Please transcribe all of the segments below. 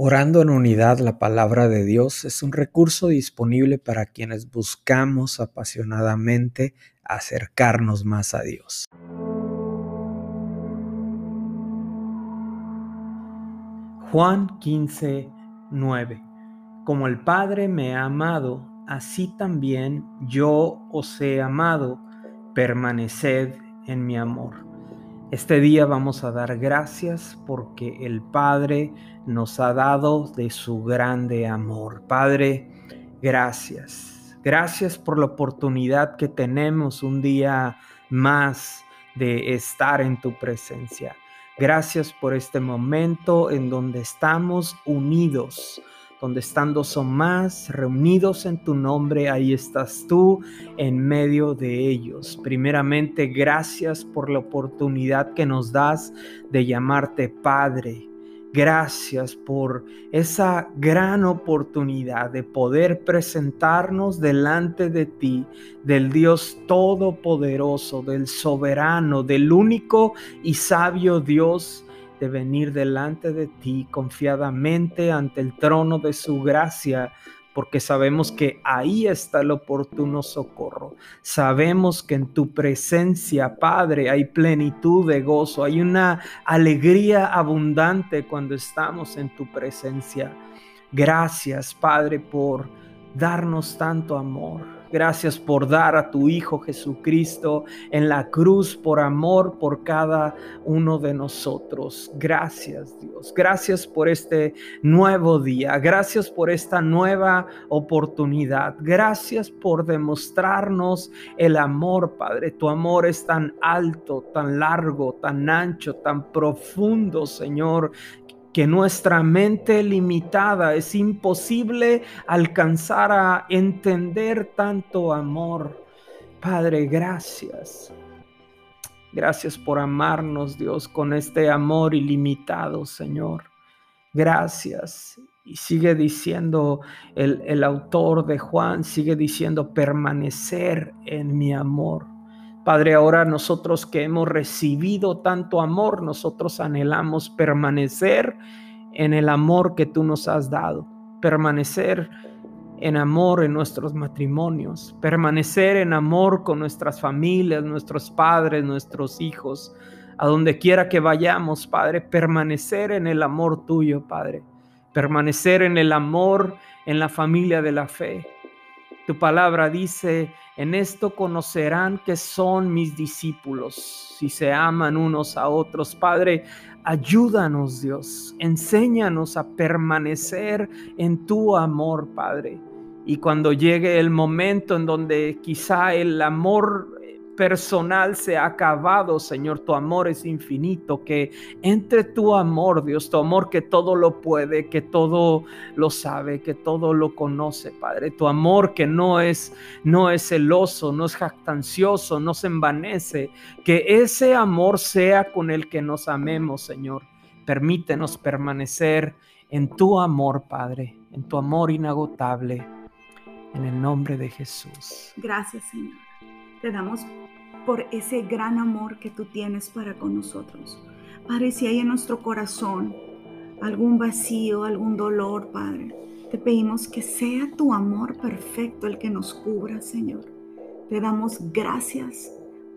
Orando en unidad, la palabra de Dios es un recurso disponible para quienes buscamos apasionadamente acercarnos más a Dios. Juan 15, 9. Como el Padre me ha amado, así también yo os he amado, permaneced en mi amor. Este día vamos a dar gracias porque el Padre nos ha dado de su grande amor. Padre, gracias. Gracias por la oportunidad que tenemos un día más de estar en tu presencia. Gracias por este momento en donde estamos unidos donde están dos más reunidos en tu nombre, ahí estás tú en medio de ellos. Primeramente, gracias por la oportunidad que nos das de llamarte Padre. Gracias por esa gran oportunidad de poder presentarnos delante de ti, del Dios Todopoderoso, del soberano, del único y sabio Dios de venir delante de ti confiadamente ante el trono de su gracia, porque sabemos que ahí está el oportuno socorro. Sabemos que en tu presencia, Padre, hay plenitud de gozo, hay una alegría abundante cuando estamos en tu presencia. Gracias, Padre, por darnos tanto amor. Gracias por dar a tu Hijo Jesucristo en la cruz por amor por cada uno de nosotros. Gracias Dios. Gracias por este nuevo día. Gracias por esta nueva oportunidad. Gracias por demostrarnos el amor, Padre. Tu amor es tan alto, tan largo, tan ancho, tan profundo, Señor, que nuestra mente limitada es imposible alcanzar a entender tanto amor. Padre, gracias. Gracias por amarnos, Dios, con este amor ilimitado, Señor. Gracias. Y sigue diciendo el, el autor de Juan, sigue diciendo, permanecer en mi amor. Padre, ahora nosotros que hemos recibido tanto amor, nosotros anhelamos permanecer en el amor que tú nos has dado, permanecer en amor en nuestros matrimonios, permanecer en amor con nuestras familias, nuestros padres, nuestros hijos, a donde quiera que vayamos, Padre, permanecer en el amor tuyo, Padre, permanecer en el amor en la familia de la fe. Tu palabra dice en esto conocerán que son mis discípulos, si se aman unos a otros. Padre, ayúdanos Dios, enséñanos a permanecer en tu amor, Padre. Y cuando llegue el momento en donde quizá el amor personal se ha acabado, Señor. Tu amor es infinito. Que entre tu amor, Dios, tu amor que todo lo puede, que todo lo sabe, que todo lo conoce, Padre. Tu amor que no es, no es celoso, no es jactancioso, no se envanece. Que ese amor sea con el que nos amemos, Señor. Permítenos permanecer en tu amor, Padre, en tu amor inagotable. En el nombre de Jesús. Gracias, Señor. Te damos por ese gran amor que tú tienes para con nosotros. Padre, si hay en nuestro corazón algún vacío, algún dolor, Padre, te pedimos que sea tu amor perfecto el que nos cubra, Señor. Te damos gracias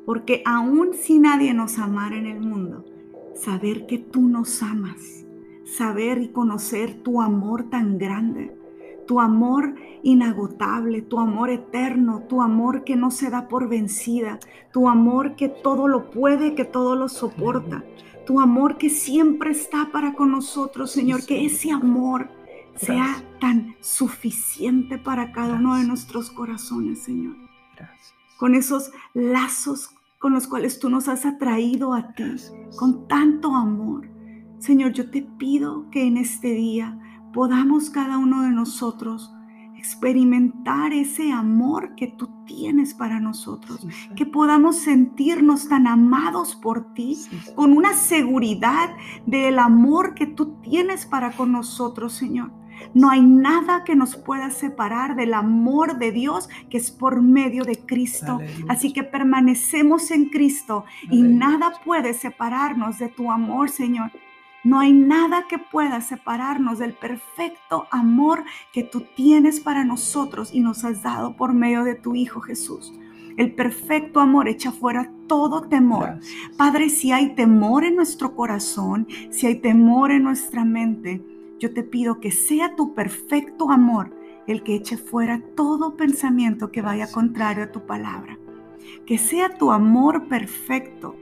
porque aún si nadie nos amara en el mundo, saber que tú nos amas, saber y conocer tu amor tan grande, tu amor inagotable, tu amor eterno, tu amor que no se da por vencida, tu amor que todo lo puede, que todo lo soporta, tu amor que siempre está para con nosotros, Señor, que ese amor sea tan suficiente para cada uno de nuestros corazones, Señor. Con esos lazos con los cuales tú nos has atraído a ti, con tanto amor. Señor, yo te pido que en este día podamos cada uno de nosotros experimentar ese amor que tú tienes para nosotros, que podamos sentirnos tan amados por ti, con una seguridad del amor que tú tienes para con nosotros, Señor. No hay nada que nos pueda separar del amor de Dios que es por medio de Cristo. Así que permanecemos en Cristo y nada puede separarnos de tu amor, Señor. No hay nada que pueda separarnos del perfecto amor que tú tienes para nosotros y nos has dado por medio de tu Hijo Jesús. El perfecto amor echa fuera todo temor. Padre, si hay temor en nuestro corazón, si hay temor en nuestra mente, yo te pido que sea tu perfecto amor el que eche fuera todo pensamiento que vaya contrario a tu palabra. Que sea tu amor perfecto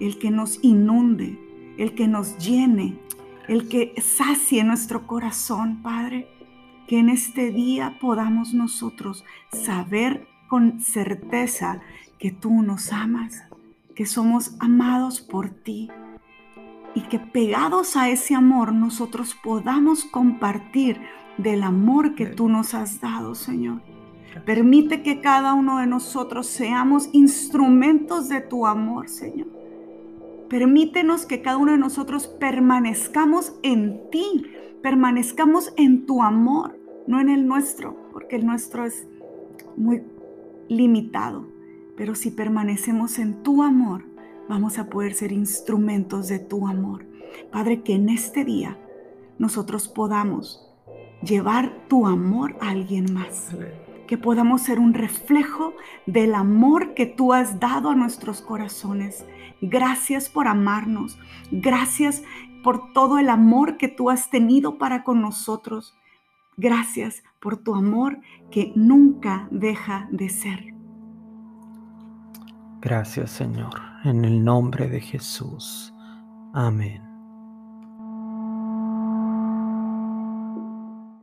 el que nos inunde, el que nos llene, el que sacie nuestro corazón, Padre. Que en este día podamos nosotros saber con certeza que tú nos amas, que somos amados por ti y que pegados a ese amor nosotros podamos compartir del amor que tú nos has dado, Señor. Permite que cada uno de nosotros seamos instrumentos de tu amor, Señor. Permítenos que cada uno de nosotros permanezcamos en ti, permanezcamos en tu amor, no en el nuestro, porque el nuestro es muy limitado. Pero si permanecemos en tu amor, vamos a poder ser instrumentos de tu amor. Padre, que en este día nosotros podamos llevar tu amor a alguien más. Que podamos ser un reflejo del amor que tú has dado a nuestros corazones. Gracias por amarnos. Gracias por todo el amor que tú has tenido para con nosotros. Gracias por tu amor que nunca deja de ser. Gracias Señor, en el nombre de Jesús. Amén.